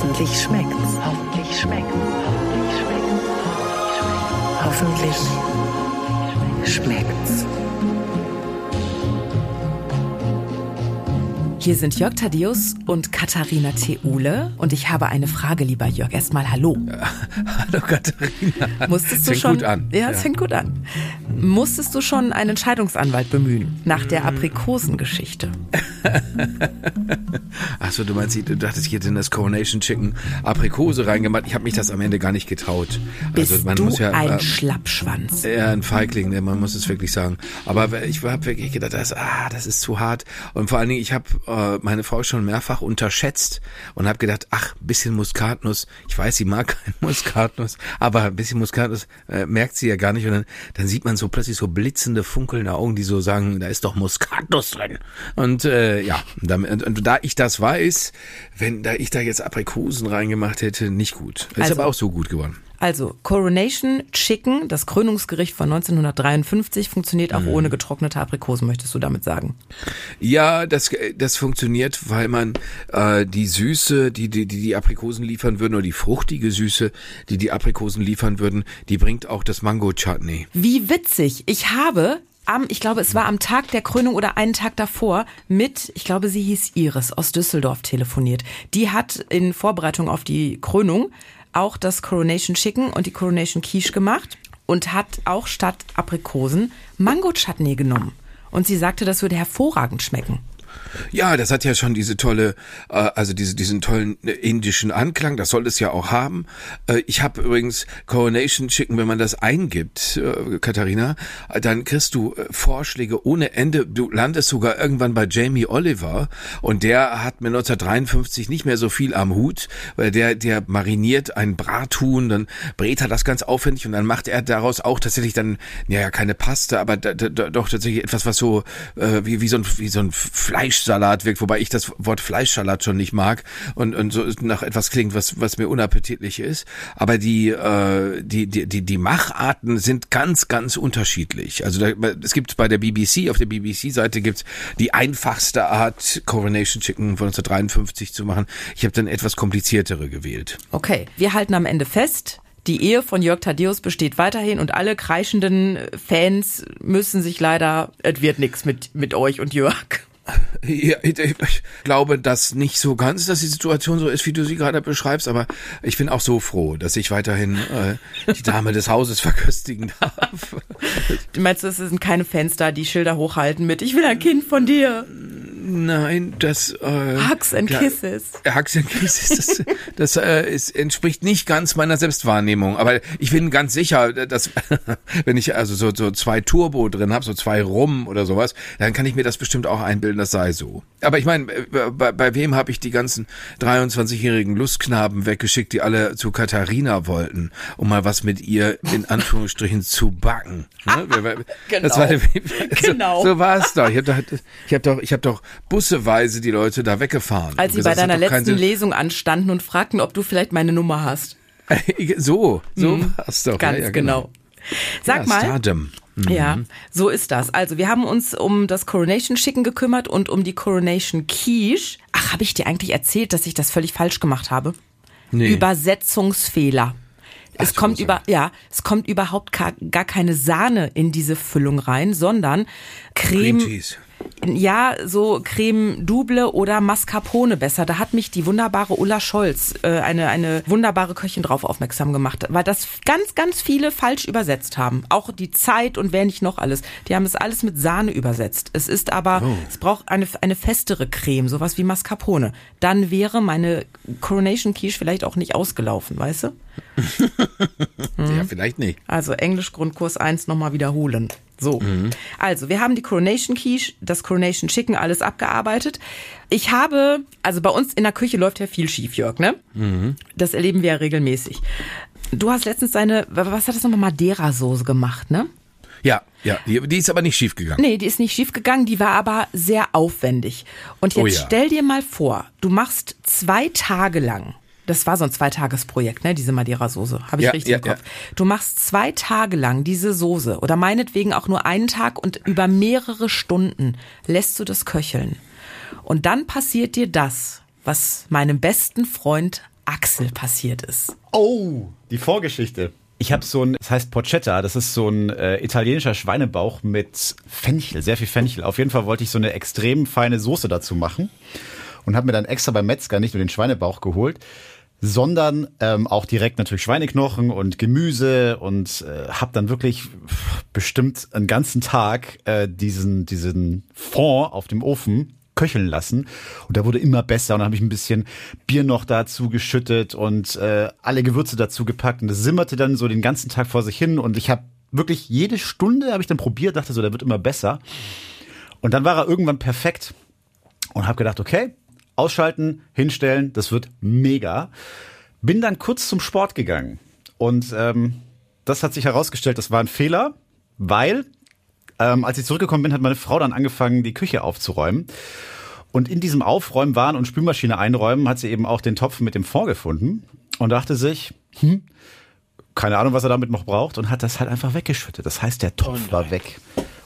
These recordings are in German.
Hoffentlich schmeckt's. Hoffentlich schmeckt's. Hoffentlich schmeckt's. Hoffentlich schmeckt's. Hier sind Jörg Thaddeus und Katharina Theule und ich habe eine Frage, lieber Jörg. Erstmal Hallo. Hallo Katharina. Musstest du fängt schon, gut an. Ja, es fängt gut an. Musstest du schon einen Scheidungsanwalt bemühen nach der Aprikosengeschichte? Achso, du meinst, du dachtest, ich hätte in das Coronation Chicken Aprikose reingemacht. Ich habe mich das am Ende gar nicht getraut. Bist also man du muss ja ein äh, Schlappschwanz? eher ein Feigling, ne, man muss es wirklich sagen. Aber ich habe wirklich gedacht, das, ah, das ist zu hart. Und vor allen Dingen, ich habe äh, meine Frau schon mehrfach unterschätzt und habe gedacht, ach, ein bisschen Muskatnuss. Ich weiß, sie mag kein Muskatnuss, aber ein bisschen Muskatnuss äh, merkt sie ja gar nicht. Und dann, dann sieht man so plötzlich so blitzende, funkelnde Augen, die so sagen, da ist doch Muskatnuss drin. Und äh, ja, und, und da ich das weiß, wenn da ich da jetzt Aprikosen reingemacht hätte, nicht gut. Ist Also- aber auch so gut geworden. Also Coronation Chicken, das Krönungsgericht von 1953, funktioniert Mhm. auch ohne getrocknete Aprikosen, möchtest du damit sagen? Ja, das, das funktioniert, weil man äh, die Süße, die, die die die Aprikosen liefern würden, oder die fruchtige Süße, die die Aprikosen liefern würden, die bringt auch das Mango-Chutney. Wie witzig. Ich habe am, ich glaube, es war am Tag der Krönung oder einen Tag davor mit, ich glaube, sie hieß Iris aus Düsseldorf telefoniert. Die hat in Vorbereitung auf die Krönung auch das Coronation Chicken und die Coronation Quiche gemacht und hat auch statt Aprikosen Mango Chutney genommen. Und sie sagte, das würde hervorragend schmecken. Ja, das hat ja schon diese tolle, äh, also diese, diesen tollen äh, indischen Anklang, das soll es ja auch haben. Äh, ich habe übrigens Coronation Chicken, wenn man das eingibt, äh, Katharina, äh, dann kriegst du äh, Vorschläge ohne Ende. Du landest sogar irgendwann bei Jamie Oliver und der hat mit 1953 nicht mehr so viel am Hut, weil der, der mariniert ein Brathuhn, dann brät er das ganz aufwendig und dann macht er daraus auch tatsächlich dann, ja, ja keine Paste, aber da, da, doch tatsächlich etwas, was so äh, wie, wie so ein, wie so ein Fleischsalat wirkt, wobei ich das Wort Fleischsalat schon nicht mag und, und so nach etwas klingt, was, was mir unappetitlich ist. Aber die, äh, die, die, die, die Macharten sind ganz, ganz unterschiedlich. Also da, es gibt bei der BBC, auf der BBC-Seite gibt's die einfachste Art, Coronation Chicken von 1953 zu machen. Ich habe dann etwas kompliziertere gewählt. Okay, wir halten am Ende fest. Die Ehe von Jörg Thaddeus besteht weiterhin und alle kreischenden Fans müssen sich leider, es wird nix mit, mit euch und Jörg. Ja, ich, glaube das nicht so ganz, dass die Situation so ist, wie du sie gerade beschreibst, aber ich bin auch so froh, dass ich weiterhin äh, die Dame des Hauses verköstigen darf. Du meinst, es sind keine da, die Schilder hochhalten mit Ich will ein Kind von dir. Nein, das äh, Hugs and klar, Kisses. Hugs and Kisses, das, das äh, ist, entspricht nicht ganz meiner Selbstwahrnehmung, aber ich bin ganz sicher, dass wenn ich also so, so zwei Turbo drin habe, so zwei Rum oder sowas, dann kann ich mir das bestimmt auch einbilden, das sei so. Aber ich meine, äh, bei, bei wem habe ich die ganzen 23-jährigen Lustknaben weggeschickt, die alle zu Katharina wollten, um mal was mit ihr in Anführungsstrichen zu backen? Ne? Das war, Genau. so, Genau. so war es doch. Ich habe doch, ich hab doch, ich hab doch busseweise die Leute da weggefahren. Als sie bei gesagt, das deiner letzten. Lesung anstanden und fragten, ob du vielleicht meine Nummer hast. so, so war's doch. Mhm. Ganz ja, ja, genau. Sag ja, mal. Stardom. Mhm. Ja, so ist das. Also wir haben uns um das Coronation Chicken gekümmert und um die Coronation Quiche. Ach, habe ich dir eigentlich erzählt, dass ich das völlig falsch gemacht habe? Nee. Übersetzungsfehler. Es Ach, kommt so. über, ja, es kommt überhaupt gar, keine Sahne in diese Füllung rein, sondern Cream Creme, Cheese. Ja, so Creme Double oder Mascarpone besser. Da hat mich die wunderbare Ulla Scholz, äh, eine, eine wunderbare Köchin drauf aufmerksam gemacht, weil das ganz, ganz viele falsch übersetzt haben. Auch die Zeit und wer nicht noch alles. Die haben es alles mit Sahne übersetzt. Es ist aber, Oh. es braucht eine, eine festere Creme, sowas wie Mascarpone. Dann wäre meine Coronation Quiche vielleicht auch nicht ausgelaufen, weißt du? Ja, vielleicht nicht. Also Englisch Grundkurs 1 nochmal wiederholen. So. Also, wir haben die Coronation Quiche, das Coronation Chicken, alles abgearbeitet. Ich habe, also bei uns in der Küche läuft ja viel schief, Jörg, ne? Das erleben wir ja regelmäßig. Du hast letztens deine, was hat das nochmal, Madeira-Soße gemacht, ne? Ja, ja, die, die ist aber nicht schief gegangen. Nee, die ist nicht schief gegangen, die war aber sehr aufwendig. Und jetzt Oh ja. stell dir mal vor, du machst zwei Tage lang, das war so ein Zweitagesprojekt, ne, diese Madeira-Soße, habe ich Ja, richtig ja, im Kopf. ja. Du machst zwei Tage lang diese Soße oder meinetwegen auch nur einen Tag und über mehrere Stunden lässt du das köcheln. Und dann passiert dir das, was meinem besten Freund Axel passiert ist. Oh, die Vorgeschichte. Ich habe so ein, das heißt Porchetta, das ist so ein äh, italienischer Schweinebauch mit Fenchel, sehr viel Fenchel. Auf jeden Fall wollte ich so eine extrem feine Soße dazu machen und habe mir dann extra beim Metzger nicht nur den Schweinebauch geholt, sondern ähm, auch direkt natürlich Schweineknochen und Gemüse und äh, habe dann wirklich bestimmt einen ganzen Tag äh, diesen diesen Fond auf dem Ofen köcheln lassen. Und der wurde immer besser. Und dann habe ich ein bisschen Bier noch dazu geschüttet und äh, alle Gewürze dazu gepackt. Und das simmerte dann so den ganzen Tag vor sich hin. Und ich habe wirklich jede Stunde habe ich dann probiert, dachte so, der wird immer besser. Und dann war er irgendwann perfekt und habe gedacht, okay, ausschalten, hinstellen, das wird mega. Bin dann kurz zum Sport gegangen und ähm, das hat sich herausgestellt, das war ein Fehler, weil ähm, als ich zurückgekommen bin, hat meine Frau dann angefangen, die Küche aufzuräumen. Und in diesem Aufräumen waren und Spülmaschine einräumen, hat sie eben auch den Topf mit dem Fond gefunden und dachte sich, hm, keine Ahnung, was er damit noch braucht und hat das halt einfach weggeschüttet. Das heißt, der Topf oh war weg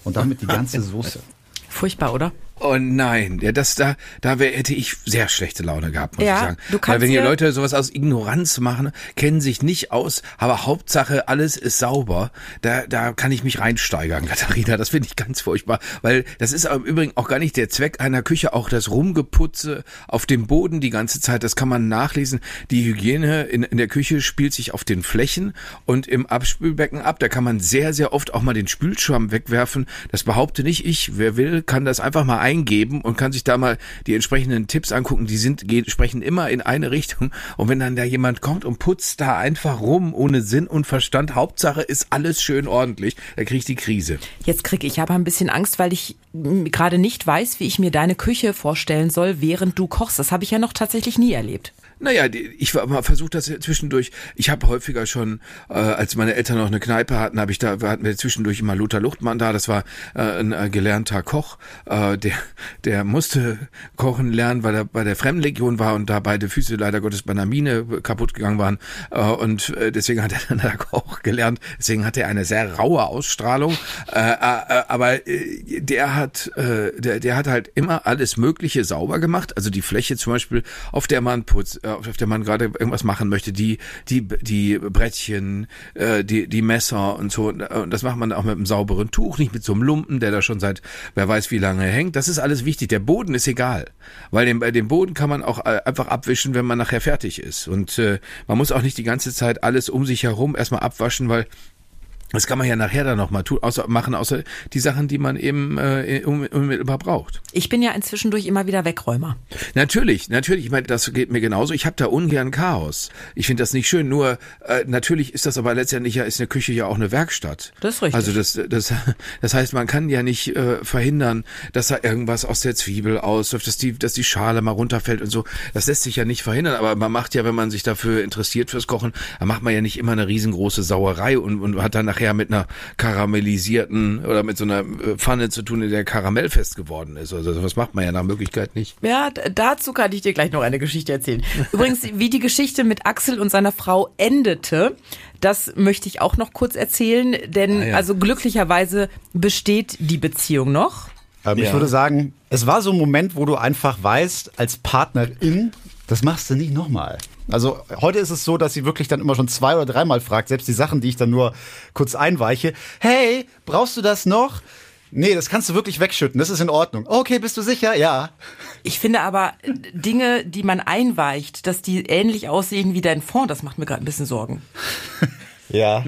und damit die ganze Soße. Furchtbar, oder? Oh nein, ja, das da, da wär, hätte ich sehr schlechte Laune gehabt, muss Ja, ich sagen. du kannst Weil wenn die dir- Leute sowas aus Ignoranz machen, kennen sich nicht aus, aber Hauptsache alles ist sauber, da, da kann ich mich reinsteigern, Katharina. Das finde ich ganz furchtbar, weil das ist im Übrigen auch gar nicht der Zweck einer Küche, auch das Rumgeputze auf dem Boden die ganze Zeit, das kann man nachlesen. Die Hygiene in, in der Küche spielt sich auf den Flächen und im Abspülbecken ab. Da kann man sehr, sehr oft auch mal den Spülschwamm wegwerfen. Das behaupte nicht ich. Wer will, kann das einfach mal eingeben und kann sich da mal die entsprechenden Tipps angucken. Die sind, gehen, sprechen immer in eine Richtung. Und wenn dann da jemand kommt und putzt da einfach rum, ohne Sinn und Verstand, Hauptsache ist alles schön ordentlich, da kriege ich die Krise. Jetzt kriege ich aber ein bisschen Angst, weil ich gerade nicht weiß, wie ich mir deine Küche vorstellen soll, während du kochst. Das habe ich ja noch tatsächlich nie erlebt. Naja, ich war das zwischendurch. Ich habe häufiger schon, äh, als meine Eltern noch eine Kneipe hatten, habe ich da hatten wir zwischendurch immer Lothar Luchtmann da. Das war äh, ein äh, gelernter Koch, äh, der der musste kochen lernen, weil er bei der Fremdenlegion war und da beide Füße leider Gottes bei einer Mine kaputt gegangen waren äh, und äh, deswegen hat er dann da Koch gelernt. Deswegen hat er eine sehr raue Ausstrahlung. Äh, äh, äh, aber äh, der hat äh, der der hat halt immer alles Mögliche sauber gemacht. Also die Fläche zum Beispiel, auf der man putzt, auf der man gerade irgendwas machen möchte, die die die Brettchen, äh, die die Messer und so. Und das macht man auch mit einem sauberen Tuch, nicht mit so einem Lumpen, der da schon seit wer weiß wie lange hängt. Das ist alles wichtig. Der Boden ist egal, weil den, bei dem Boden kann man auch äh, einfach abwischen, wenn man nachher fertig ist. Und äh, man muss auch nicht die ganze Zeit alles um sich herum erstmal abwaschen, weil das kann man ja nachher dann nochmal tun, außer, machen, außer die Sachen, die man eben äh, un- unmittelbar braucht. Ich bin ja inzwischen durch immer wieder Wegräumer. Natürlich, natürlich, ich meine, das geht mir genauso. Ich habe da ungern Chaos. Ich finde das nicht schön. Nur äh, natürlich ist das aber letztendlich ja ist eine Küche ja auch eine Werkstatt. Das ist richtig. Also das das das heißt, man kann ja nicht äh, verhindern, dass da irgendwas aus der Zwiebel ausläuft, dass die dass die Schale mal runterfällt und so. Das lässt sich ja nicht verhindern. Aber man macht ja, wenn man sich dafür interessiert fürs Kochen, dann macht man ja nicht immer eine riesengroße Sauerei und, und hat dann nachher mit einer karamellisierten oder mit so einer äh, Pfanne zu tun, in der Karamell fest geworden ist. Also das macht man ja nach Möglichkeit nicht. Ja, dazu kann ich dir gleich noch eine Geschichte erzählen. Übrigens, wie die Geschichte mit Axel und seiner Frau endete, das möchte ich auch noch kurz erzählen, denn Ah, ja. also glücklicherweise besteht die Beziehung noch. Ähm, Ich Ja. würde sagen, es war so ein Moment, wo du einfach weißt, als Partnerin, das machst du nicht nochmal. Also heute ist es so, dass sie wirklich dann immer schon zwei oder dreimal fragt, selbst die Sachen, die ich dann nur kurz einweiche. Hey, brauchst du das noch? Nee, das kannst du wirklich wegschütten, das ist in Ordnung. Okay, bist du sicher? Ja. Ich finde aber Dinge, die man einweicht, dass die ähnlich aussehen wie dein Fond, das macht mir gerade ein bisschen Sorgen. Ja.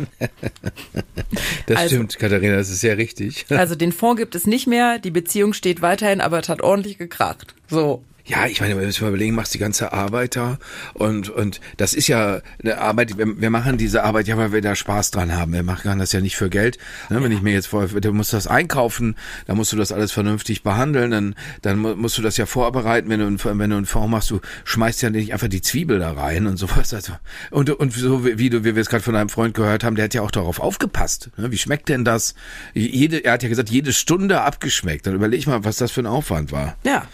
Das Also- stimmt, Katharina, das ist sehr richtig. Also den Fond gibt es nicht mehr, die Beziehung steht weiterhin, aber es hat ordentlich gekracht. So. Ja, ich meine, wir müssen mal überlegen, machst die ganze Arbeit da und und das ist ja eine Arbeit. Wir, wir machen diese Arbeit ja, weil wir da Spaß dran haben. Wir machen das ja nicht für Geld. Ne? Wenn ich mir jetzt vor, du musst das einkaufen, dann musst du das alles vernünftig behandeln, dann dann mu- musst du das ja vorbereiten. Wenn du wenn du einen Fond machst, du schmeißt ja nicht einfach die Zwiebel da rein und sowas. Also und und so wie wie du, wie wir es gerade von einem Freund gehört haben, der hat ja auch darauf aufgepasst. Ne? Wie schmeckt denn das? Jede, er hat ja gesagt, jede Stunde abgeschmeckt. Dann überleg mal, was das für ein Aufwand war. Ja.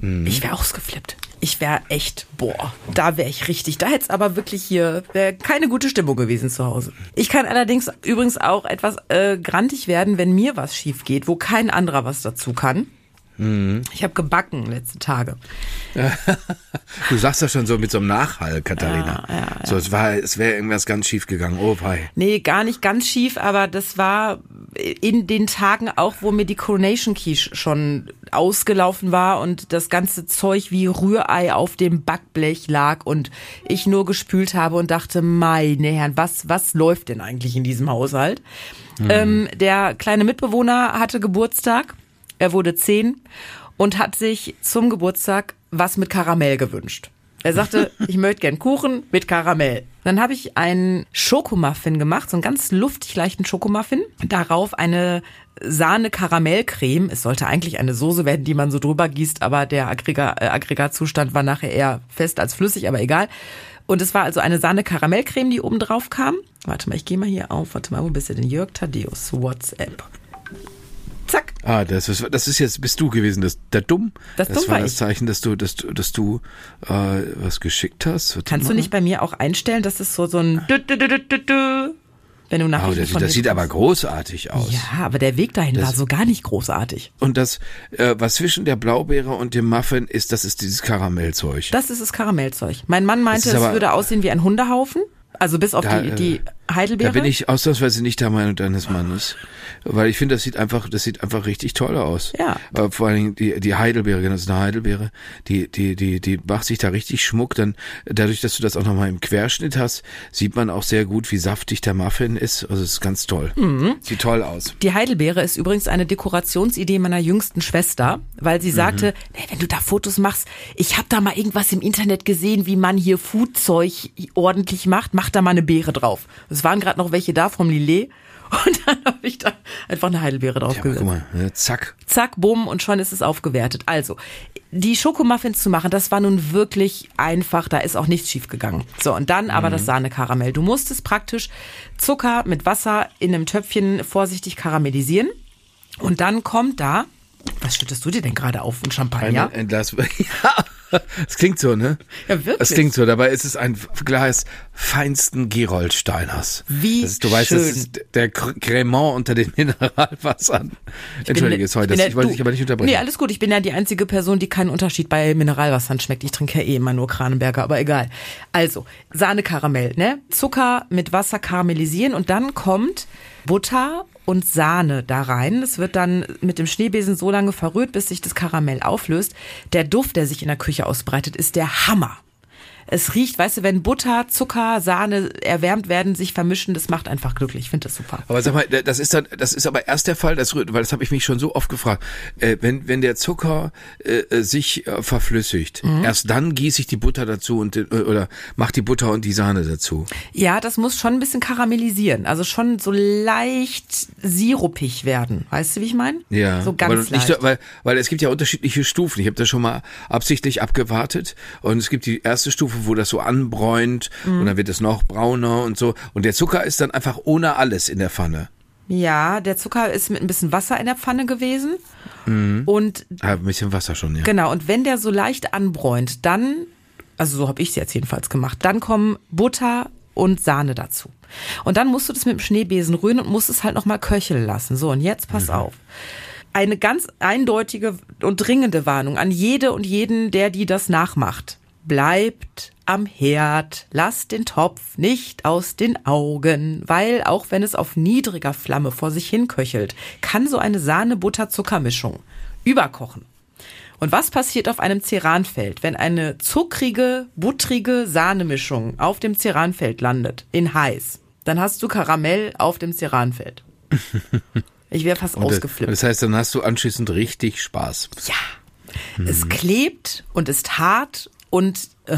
Ich wäre ausgeflippt. Ich wäre echt, boah, da wäre ich richtig. Da hätte es aber wirklich hier, keine gute Stimmung gewesen zu Hause. Ich kann allerdings übrigens auch etwas äh, grantig werden, wenn mir was schief geht, wo kein anderer was dazu kann. Ich habe gebacken letzte Tage. Du sagst das schon so mit so einem Nachhall, Katharina. Ja, ja, ja. So, es war, es wäre irgendwas ganz schief gegangen. Oh, wei. Nee, gar nicht ganz schief, aber das war in den Tagen auch, wo mir die Coronation Quiche schon ausgelaufen war und das ganze Zeug wie Rührei auf dem Backblech lag und ich nur gespült habe und dachte, meine Herren, was, was läuft denn eigentlich in diesem Haushalt? Ähm, der kleine Mitbewohner hatte Geburtstag, er wurde zehn und hat sich zum Geburtstag was mit Karamell gewünscht. Er sagte, ich möchte gern Kuchen mit Karamell. Dann habe ich einen Schokomuffin gemacht, so einen ganz luftig leichten Schokomuffin. Darauf eine Sahne-Karamellcreme. Es sollte eigentlich eine Soße werden, die man so drüber gießt, aber der Aggrega äh, Aggregatzustand war nachher eher fest als flüssig, aber egal. Und es war also eine Sahne-Karamellcreme, die oben drauf kam. Warte mal, ich gehe mal hier auf. Warte mal, wo bist du denn? Jörg Tadeus, WhatsApp. Zack. Ah, das ist, das ist jetzt, bist du gewesen, das, der Dumm. Das Dumm war war das ich. Zeichen, dass du, dass, du- dass du äh, was geschickt hast. Warte Kannst du mal. nicht bei mir auch einstellen, dass es so, so ein dü, dü, dü, dü, dü, dü, wenn du Oh, Nachrichten das, das sieht aber großartig aus. Ja, aber der Weg dahin war so gar nicht großartig. Und das, äh, was zwischen der Blaubeere und dem Muffin ist, das ist dieses Karamellzeug. Das ist das Karamellzeug. Mein Mann meinte, es würde aussehen wie ein Hundehaufen. Also bis auf Da, die, äh, die Heidelbeere. Da bin ich ausnahmsweise nicht der Meinung deines Mannes. Weil ich finde, das sieht einfach, das sieht einfach richtig toll aus. Ja. Äh, vor allen Dingen die, die Heidelbeere, genau, das ist eine Heidelbeere, die, die, die, die macht sich da richtig Schmuck. Dann, dadurch, dass du das auch nochmal im Querschnitt hast, sieht man auch sehr gut, wie saftig der Muffin ist. Also, es ist ganz toll. Mhm. Sieht toll aus. Die Heidelbeere ist übrigens eine Dekorationsidee meiner jüngsten Schwester, weil sie sagte, nee, wenn du da Fotos machst, ich habe da mal irgendwas im Internet gesehen, wie man hier Foodzeug ordentlich macht, mach da mal eine Beere drauf. Es waren gerade noch welche da vom Lillet und dann habe ich da einfach eine Heidelbeere drauf Ja, guck mal, ne, zack. Zack, bumm und schon ist es aufgewertet. Also, die Schokomuffins zu machen, das war nun wirklich einfach, da ist auch nichts schief gegangen. So, und dann aber das Sahnekaramell. Du musstest praktisch Zucker mit Wasser in einem Töpfchen vorsichtig karamellisieren und dann kommt da, was schüttest du dir denn gerade auf? Ein Champagner? Ein, ein Glas. Ja, es klingt so, ne? Ja, wirklich. Es klingt so. Dabei ist es ein Glas feinsten Geroldsteiners. Wie das ist, Du weißt, das schön. ist der Cr- Cremant unter den Mineralwassern. Entschuldige, bin- sorry, das, ja- ich wollte dich aber nicht unterbrechen. Nee, alles gut. Ich bin ja die einzige Person, die keinen Unterschied bei Mineralwassern schmeckt. Ich trinke ja eh immer nur Kranenberger, aber egal. Also, Sahne-Karamell, ne? Zucker mit Wasser karamellisieren und dann kommt Butter und Sahne da rein. Das wird dann mit dem Schneebesen so lange verrührt, bis sich das Karamell auflöst. Der Duft, der sich in der Küche ausbreitet, ist der Hammer. Es riecht, weißt du, wenn Butter, Zucker, Sahne erwärmt werden, sich vermischen, das macht einfach glücklich. Ich finde das super. Aber sag mal, das ist dann, das ist aber erst der Fall, das weil das habe ich mich schon so oft gefragt. Äh, wenn wenn der Zucker äh, äh, sich äh, verflüssigt, Mhm. erst dann gieße ich die Butter dazu und äh, oder mach die Butter und die Sahne dazu. Ja, das muss schon ein bisschen karamellisieren. Also schon so leicht sirupig werden. Weißt du, wie ich meine? Ja, So ganz leicht. nicht, weil weil es gibt ja unterschiedliche Stufen. Ich habe das schon mal absichtlich abgewartet und es gibt die erste Stufe, wo das so anbräunt Mhm. und dann wird es noch brauner und so und der Zucker ist dann einfach ohne alles in der Pfanne. ja, der Zucker ist mit ein bisschen Wasser in der Pfanne gewesen. Mhm. Und Ah, ein bisschen Wasser schon, ja. genau, und wenn der so leicht anbräunt, dann, also so habe ich es jetzt jedenfalls gemacht, dann kommen Butter und Sahne dazu. Und dann musst du das mit dem Schneebesen rühren und musst es halt nochmal köcheln lassen. So, und jetzt pass auf. Eine ganz eindeutige und dringende Warnung an jede und jeden, der die das nachmacht. Bleibt am Herd, lasst den Topf nicht aus den Augen, weil auch wenn es auf niedriger Flamme vor sich hin köchelt, kann so eine Sahne-Butter-Zuckermischung überkochen. Und was passiert auf einem Ceranfeld, wenn eine zuckrige, buttrige Sahnemischung auf dem Ceranfeld landet, in heiß? Dann hast du Karamell auf dem Ceranfeld. Ich wäre fast Und, ausgeflippt. Das heißt, dann hast du anschließend richtig Spaß. Ja. Es klebt und ist hart und äh,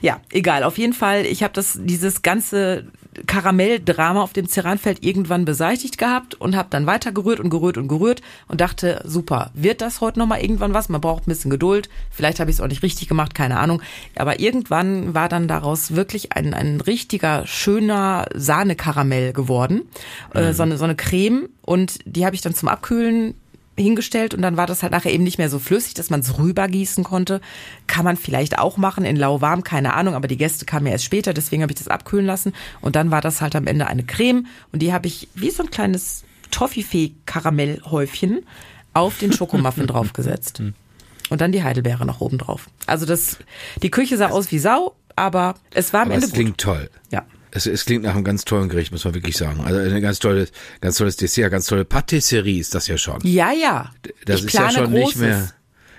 ja, egal. Auf jeden Fall, ich habe das dieses ganze Karamelldrama auf dem Ceranfeld irgendwann beseitigt gehabt und habe dann weiter gerührt und gerührt und gerührt und dachte, super, wird das heute noch mal irgendwann was? Man braucht ein bisschen Geduld. Vielleicht habe ich es auch nicht richtig gemacht, keine Ahnung. Aber irgendwann war dann daraus wirklich ein, ein richtiger schöner Sahnekaramell geworden, äh, so, eine, so eine Creme und die habe ich dann zum Abkühlen hingestellt und dann war das halt nachher eben nicht mehr so flüssig, dass man es rübergießen konnte. Kann man vielleicht auch machen in lauwarm, keine Ahnung, aber die Gäste kamen ja erst später, deswegen habe ich das abkühlen lassen und dann war das halt am Ende eine Creme und die habe ich wie so ein kleines Toffifee-Karamellhäufchen auf den Schokomuffin draufgesetzt. Und dann die Heidelbeere noch oben drauf. Also das, die Küche sah aus wie Sau, aber es war am Aber Ende es gut. klingt toll. Ja. Es, es klingt nach einem ganz tollen Gericht, muss man wirklich sagen. Also ein ganz tolles, ganz tolles Dessert, ganz tolle Patisserie ist das ja schon. Ja, ja. Das ich ist ja schon Großes. nicht mehr.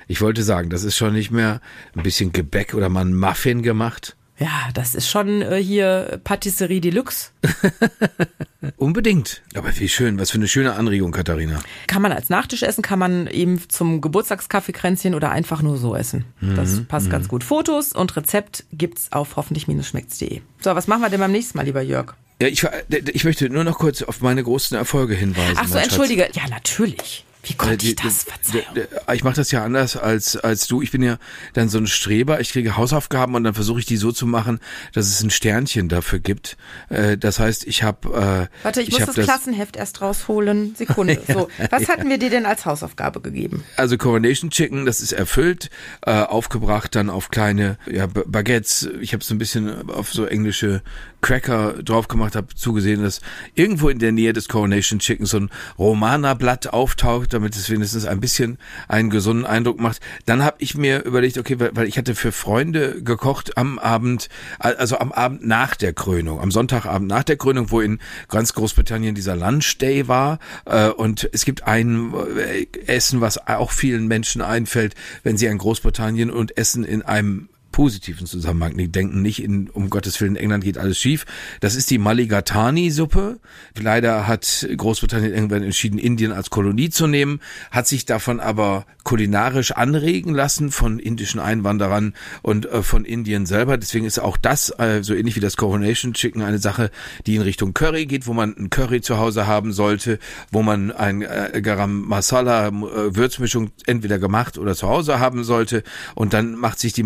Ich wollte sagen, das ist schon nicht mehr ein bisschen Gebäck oder mal ein Muffin gemacht. Ja, das ist schon äh, hier Patisserie Deluxe. Unbedingt. Aber wie schön, was für eine schöne Anregung, Katharina. Kann man als Nachtisch essen, kann man eben zum Geburtstagskaffeekränzchen oder einfach nur so essen. Mhm, Das passt ganz gut. Fotos und Rezept gibt's auf hoffentlich-schmeckt's.de. So, was machen wir denn beim nächsten Mal, lieber Jörg? Ja, ich, war- ich möchte nur noch kurz auf meine großen Erfolge hinweisen. Ach so, mein Schatz. entschuldige. Ja, natürlich. Wie Äh, konnte die- ich das? Verzeihung. die- die- Ich mache das ja anders als als du. Ich bin ja dann so ein Streber. Ich kriege Hausaufgaben und dann versuche ich die so zu machen, dass es ein Sternchen dafür gibt. Äh, Das heißt, ich habe. Äh, Warte, ich, muss hab das, Klassenheft erst rausholen. Sekunde. So, was hatten wir dir denn als Hausaufgabe gegeben? Also Coronation Chicken, das ist erfüllt, äh, aufgebracht dann auf kleine ja, Baguettes. Ich habe so ein bisschen auf so englische Cracker drauf gemacht, habe zugesehen, dass irgendwo in der Nähe des Coronation Chicken so ein Romana-Blatt auftaucht, damit es wenigstens ein bisschen einen gesunden Eindruck macht. Dann habe ich mir überlegt, okay, weil, ich hatte für Freunde gekocht am Abend, also am Abend nach der Krönung, am Sonntagabend nach der Krönung, wo in ganz Großbritannien dieser Lunch Day war. Äh, und es gibt ein äh, Essen, was auch vielen Menschen einfällt, wenn sie an Großbritannien und Essen in einem positiven Zusammenhang. Die denken nicht, in, um Gottes Willen, in England geht alles schief. Das ist die Mulligatawny-Suppe. Leider hat Großbritannien irgendwann entschieden, Indien als Kolonie zu nehmen, hat sich davon aber kulinarisch anregen lassen von indischen Einwanderern und äh, von Indien selber. Deswegen ist auch das, äh, so ähnlich wie das Coronation Chicken, eine Sache, die in Richtung Curry geht, wo man ein Curry zu Hause haben sollte, wo man ein äh, Garam Masala äh, Würzmischung entweder gemacht oder zu Hause haben sollte. Und dann macht sich die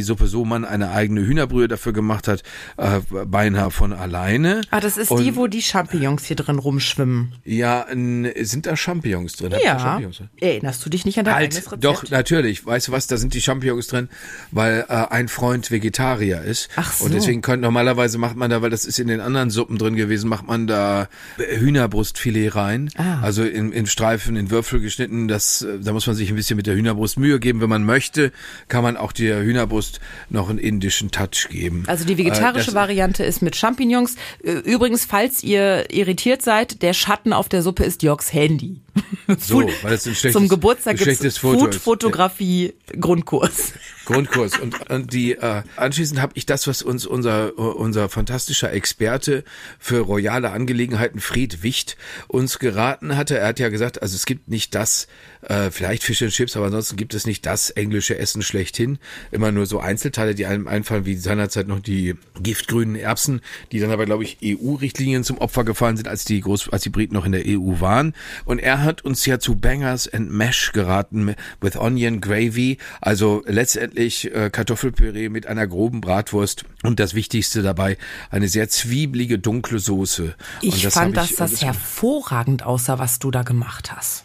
Mulligatawny-Suppe so, man eine eigene Hühnerbrühe dafür gemacht hat, äh, beinahe von alleine. Ah, das ist Und- die, wo die Champignons hier drin rumschwimmen. Ja, sind da Champignons drin? Ja. Champignons drin? Erinnerst du dich nicht an dein eigenes Halt, Rezept? doch, natürlich. Weißt du was, da sind die Champignons drin, weil äh, ein Freund Vegetarier ist. Ach so. Und deswegen könnte normalerweise macht man da, weil das ist in den anderen Suppen drin gewesen, macht man da äh, Hühnerbrustfilet rein. Ah. Also in, in Streifen, in Würfel geschnitten. Das, äh, da muss man sich ein bisschen mit der Hühnerbrust Mühe geben. Wenn man möchte, kann man auch der Hühnerbrust noch einen indischen Touch geben. Also die vegetarische Äh, Variante ist mit Champignons. Übrigens, falls ihr irritiert seid, der Schatten auf der Suppe ist Jörgs Handy. So, weil es ein schlechtes- Zum Geburtstag ein gibt's schlechtes Foto ist. Food-Fotografie Grundkurs. Grundkurs. Und, und die äh, anschließend habe ich das, was uns unser unser fantastischer Experte für royale Angelegenheiten Fried Wicht uns geraten hatte. Er hat ja gesagt, also es gibt nicht das, äh, vielleicht Fish and Chips, aber ansonsten gibt es nicht das englische Essen schlechthin. Immer nur so Einzelteile, die einem einfallen, wie seinerzeit noch die giftgrünen Erbsen, die dann aber glaube ich EU-Richtlinien zum Opfer gefallen sind, als die Groß als die Briten noch in der EU waren. Und er hat uns ja zu Bangers and Mash geraten with Onion Gravy, also letztendlich äh, Kartoffelpüree mit einer groben Bratwurst und das Wichtigste dabei eine sehr zwiebelige dunkle Soße. Ich fand, dass das das hervorragend aussah, was du da gemacht hast.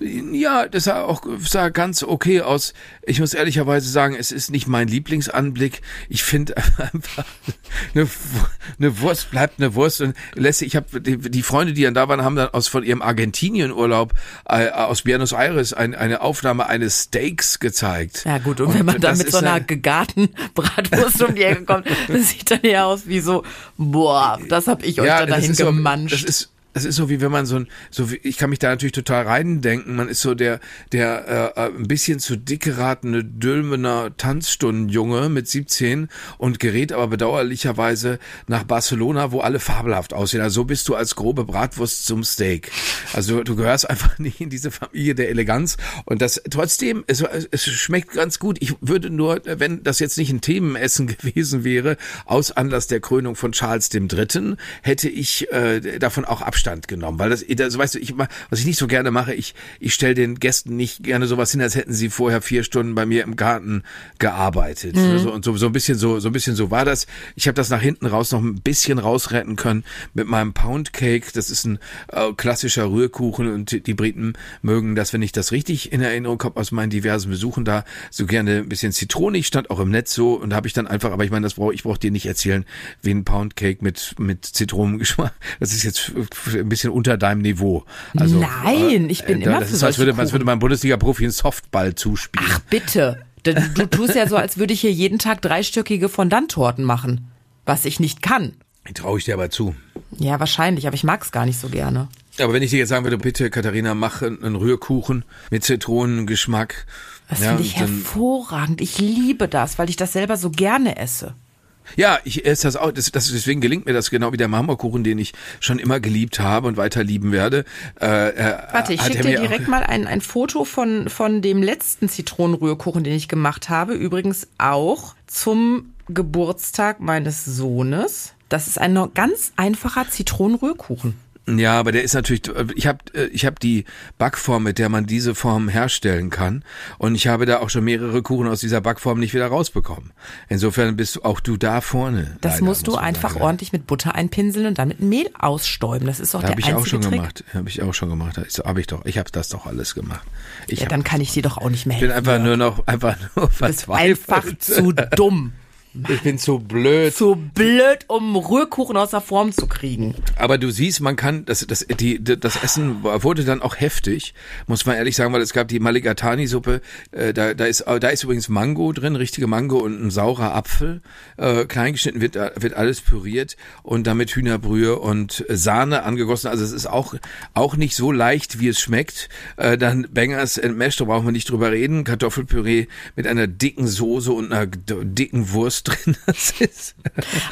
Ja, das sah auch sah ganz okay aus. Ich muss ehrlicherweise sagen, es ist nicht mein Lieblingsanblick. Ich finde einfach eine, eine Wurst bleibt eine Wurst und lässt ich habe die, die Freunde, die dann da waren, haben dann aus von ihrem Argentinienurlaub äh, aus Buenos Aires ein, eine Aufnahme eines Steaks gezeigt. Ja gut, und, wenn man dann mit so einer ein- gegarten Bratwurst um die Ecke kommt, das sieht dann ja aus wie so, boah, das hab ich euch da das dahin ist so, das ist so wie wenn man so ein so wie, ich kann mich da natürlich total reindenken. Man ist so der der äh, äh, ein bisschen zu dick geratene Dülmener Tanzstundenjunge mit 17 und gerät aber bedauerlicherweise nach Barcelona wo alle fabelhaft aussehen. Also so bist du als grobe Bratwurst zum Steak. Also du gehörst einfach nicht in diese Familie der Eleganz. Und das trotzdem es, es schmeckt ganz gut. Ich würde nur wenn das jetzt nicht ein Themenessen gewesen wäre aus Anlass der Krönung von Charles dem Dritten hätte ich äh, davon auch Abstand genommen, weil das, das weißt du, ich was ich nicht so gerne mache, ich ich stelle den Gästen nicht gerne sowas hin, als hätten sie vorher vier Stunden bei mir im Garten gearbeitet. So, und so, so ein bisschen so so ein bisschen so war das. Ich habe das nach hinten raus noch ein bisschen rausretten können mit meinem Pound Cake. Das ist ein äh, klassischer Rührkuchen und die, Briten mögen das, wenn ich das richtig in Erinnerung habe aus meinen diversen Besuchen da, so gerne ein bisschen zitronig, stand auch im Netz so und habe ich dann einfach, aber ich meine, das brauche ich brauche dir nicht erzählen, wie ein Pound Cake mit mit Zitronengeschmack. Das ist jetzt ein bisschen unter deinem Niveau. Also, Nein, ich bin äh, immer das für ist, als würde, als würde man Bundesliga-Profi einen Softball zuspielen. Ach bitte. Du, du tust ja so, als würde ich hier jeden Tag dreistöckige Fondant-Torten machen. Was ich nicht kann. Die traue ich dir aber zu. Ja, wahrscheinlich, aber ich mag's gar nicht so gerne. Aber wenn ich dir jetzt sagen würde, bitte Katharina, mach einen Rührkuchen mit Zitronengeschmack. Das ja, finde ich hervorragend. Ich liebe das, weil ich das selber so gerne esse. Ja, ich esse das auch. Das, das, deswegen gelingt mir das genau wie der Marmorkuchen, den ich schon immer geliebt habe und weiter lieben werde. Äh, äh, Warte, ich schicke dir direkt mal ein, ein Foto von, von dem letzten Zitronenrührkuchen, den ich gemacht habe. Übrigens auch zum Geburtstag meines Sohnes. Das ist ein ganz einfacher Zitronenrührkuchen. Ja, aber der ist natürlich. Ich habe ich hab die Backform, mit der man diese Form herstellen kann, und ich habe da auch schon mehrere Kuchen aus dieser Backform nicht wieder rausbekommen. Insofern bist auch du da vorne. Das leider, musst du einfach sagen. ordentlich mit Butter einpinseln und dann mit Mehl ausstäuben. Das ist auch Da der habe ich einzige auch schon Trick. gemacht. Habe ich auch schon gemacht. Ich so, habe ich doch. Ich habe das doch alles gemacht. Ich Ja, hab- dann kann ich dir doch auch nicht mehr bin helfen. einfach nur noch einfach nur Du bist verzweifelt. einfach zu dumm. Ich bin zu blöd. Zu blöd, um Rührkuchen aus der Form zu kriegen. Aber du siehst, man kann, das, das, die, das Essen wurde dann auch heftig, muss man ehrlich sagen, weil es gab die Maligatani-Suppe, äh, da, da, ist, da ist übrigens Mango drin, richtige Mango und ein saurer Apfel. Äh, kleingeschnitten wird, wird alles püriert und damit Hühnerbrühe und Sahne angegossen. Also es ist auch, auch nicht so leicht, wie es schmeckt. Äh, dann Bangers and Mash, da brauchen wir nicht drüber reden. Kartoffelpüree mit einer dicken Soße und einer dicken Wurst drin. Das ist,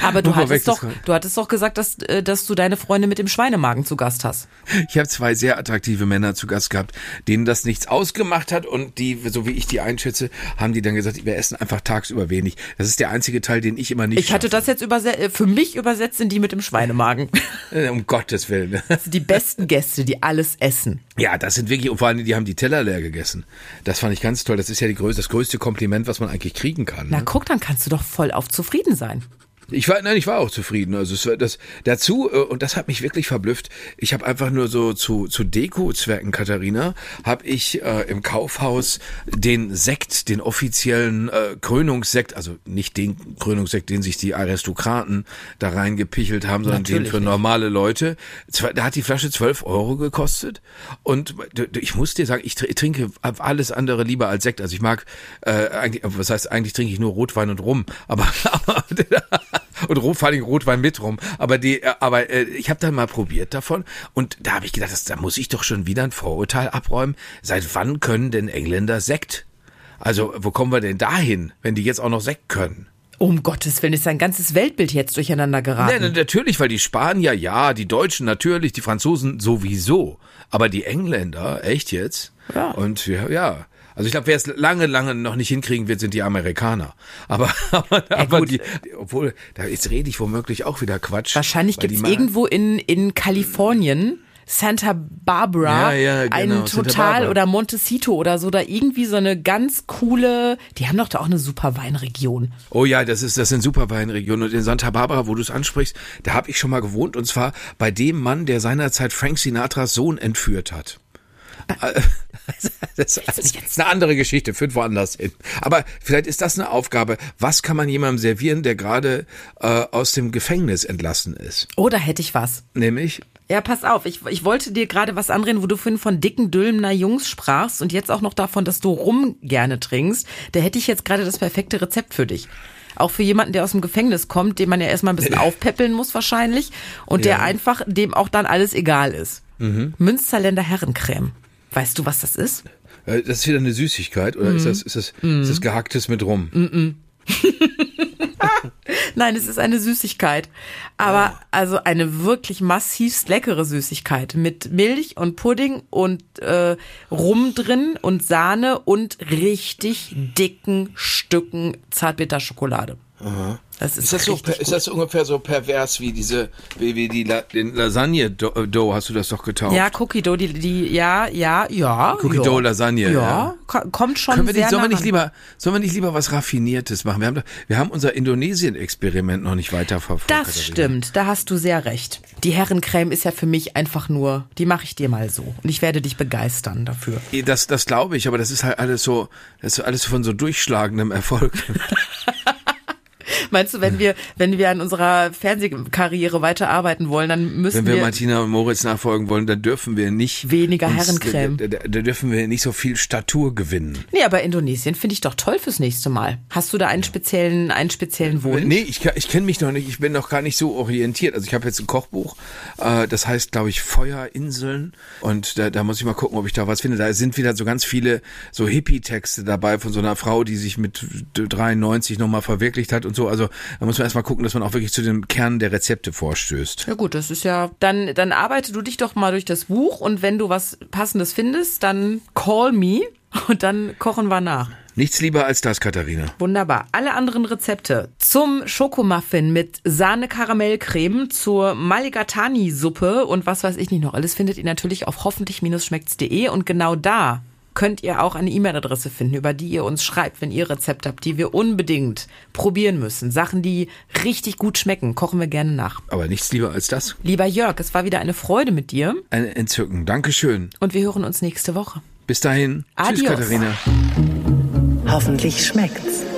Aber du hattest doch, du hattest doch gesagt, dass, äh, dass du deine Freunde mit dem Schweinemagen zu Gast hast. Ich habe zwei sehr attraktive Männer zu Gast gehabt, denen das nichts ausgemacht hat und die, so wie ich die einschätze, haben die dann gesagt, wir essen einfach tagsüber wenig. Das ist der einzige Teil, den ich immer nicht Ich hatte das jetzt äh, für mich übersetzt in die mit dem Schweinemagen. schaffe. Um Gottes Willen. Das sind die besten Gäste, die alles essen. Ja, das sind wirklich, und vor allem, die haben die Teller leer gegessen. Das fand ich ganz toll. Das ist ja die größte, das größte Kompliment, was man eigentlich kriegen kann. Na Ne? guck, dann kannst du doch voll auf zufrieden sein. Ich war, nein, ich war auch zufrieden. Also es war das dazu äh, und das hat mich wirklich verblüfft. Ich habe einfach nur so zu zu Deko-Zwecken, Katharina, habe ich äh, im Kaufhaus den Sekt, den offiziellen äh, Krönungssekt, also nicht den Krönungssekt, den sich die Aristokraten da reingepichelt haben, sondern den Natürlich für nicht. normale Leute. Da hat die Flasche 12 Euro gekostet und ich muss dir sagen, ich tr- trinke alles andere lieber als Sekt. Also ich mag äh, eigentlich, was heißt eigentlich trinke ich nur Rotwein und Rum, aber, aber und Rot, vor allem Rotwein mit Rum. Aber die, äh, aber äh, ich habe dann mal probiert davon und da habe ich gedacht, das, da muss ich doch schon wieder ein Vorurteil abräumen. Seit wann können denn Engländer Sekt? Also wo kommen wir denn dahin, wenn die jetzt auch noch Sekt können? Um Gottes Willen ist dein ganzes Weltbild jetzt durcheinander geraten. Nee, natürlich, weil die Spanier ja, die Deutschen natürlich, die Franzosen sowieso. Aber die Engländer, echt jetzt? Ja. Und ja, ja. Also ich glaube, wer es lange, lange noch nicht hinkriegen wird, sind die Amerikaner. Aber, aber, aber gut. die, obwohl, da jetzt rede ich womöglich auch wieder Quatsch. Wahrscheinlich gibt's machen- irgendwo in, in Kalifornien Santa Barbara, Ja, ja, genau, ein Total oder Montecito oder so, da irgendwie so eine ganz coole, die haben doch da auch eine super Weinregion. Oh ja, das ist das sind super Weinregionen und in Santa Barbara, wo du es ansprichst, da habe ich schon mal gewohnt und zwar bei dem Mann, der seinerzeit Frank Sinatras Sohn entführt hat. Das ist eine andere Geschichte, führt woanders hin. Aber vielleicht ist das eine Aufgabe. Was kann man jemandem servieren, der gerade äh, aus dem Gefängnis entlassen ist? Oh, da hätte ich was. Nämlich, Ja, pass auf, ich, ich wollte dir gerade was anreden, wo du vorhin von dicken Dülmener Jungs sprachst und jetzt auch noch davon, dass du Rum gerne trinkst. Da hätte ich jetzt gerade das perfekte Rezept für dich. Auch für jemanden, der aus dem Gefängnis kommt, den man ja erstmal ein bisschen aufpäppeln muss wahrscheinlich und der Ja. einfach, dem auch dann alles egal ist. Münsterländer Herrencreme. Weißt du, was das ist? äh, das ist wieder eine Süßigkeit oder ist das ist das ist das gehacktes mit rum? Nein, es ist eine Süßigkeit. Aber also eine wirklich massivst leckere Süßigkeit mit Milch und Pudding und äh, Rum drin und Sahne und richtig dicken Stücken Zartbitterschokolade. Das ist, Ist das so ist das ungefähr so pervers wie diese wie, wie die La, den Lasagne Dough, Dough, hast du das doch getauft? Ja, Cookie Dough, die, die, ja, ja, ja. Cookie ja. Dough Lasagne, Ja, ja. ko- kommt schon Können wir sehr nicht, sollen wir nicht lieber, sollen wir nicht lieber was Raffiniertes machen? Wir haben, wir haben unser Indonesien-Experiment noch nicht weiterverfolgt. Das Katharina. stimmt, da hast du sehr recht. Die Herrencreme ist ja für mich einfach nur, die mache ich dir mal so. Und ich werde dich begeistern dafür. Das, das glaube ich, aber das ist halt alles so, das ist alles von so durchschlagendem Erfolg. Meinst du, wenn wir, wenn wir an unserer Fernsehkarriere weiterarbeiten wollen, dann müssen Wenn wir, wir, Martina und Moritz nachfolgen wollen, dann dürfen wir nicht Weniger uns- Herrencreme. Da, da, da dürfen wir nicht so viel Statur gewinnen. Nee, aber Indonesien finde ich doch toll fürs nächste Mal. Hast du da einen speziellen, einen speziellen Wunsch? Nee, ich, ich kenne mich noch nicht, ich bin noch gar nicht so orientiert. Also ich habe jetzt ein Kochbuch, äh, das heißt, glaube ich, Feuerinseln. Und da, da muss ich mal gucken, ob ich da was finde. Da sind wieder so ganz viele so Hippie-Texte dabei von so einer Frau, die sich mit 93 nochmal verwirklicht hat und so. Also da muss man erstmal gucken, dass man auch wirklich zu dem Kern der Rezepte vorstößt. Ja gut, das ist ja, dann, dann arbeite du dich doch mal durch das Buch und wenn du was Passendes findest, dann call me und dann kochen wir nach. Nichts lieber als das, Katharina. Wunderbar. Alle anderen Rezepte zum Schokomuffin mit Sahne-Karamellcreme, zur Maligatani-Suppe und was weiß ich nicht noch alles findet ihr natürlich auf hoffentlich-schmeckt's.de und genau da könnt ihr auch eine E-Mail-Adresse finden, über die ihr uns schreibt, wenn ihr Rezepte habt, die wir unbedingt probieren müssen. Sachen, die richtig gut schmecken, kochen wir gerne nach. Aber nichts lieber als das. Lieber Jörg, es war wieder eine Freude mit dir Ein Entzücken. Dankeschön. und wir hören uns nächste Woche. Bis dahin. Tschüss, Adios. Katharina. Hoffentlich schmeckt's.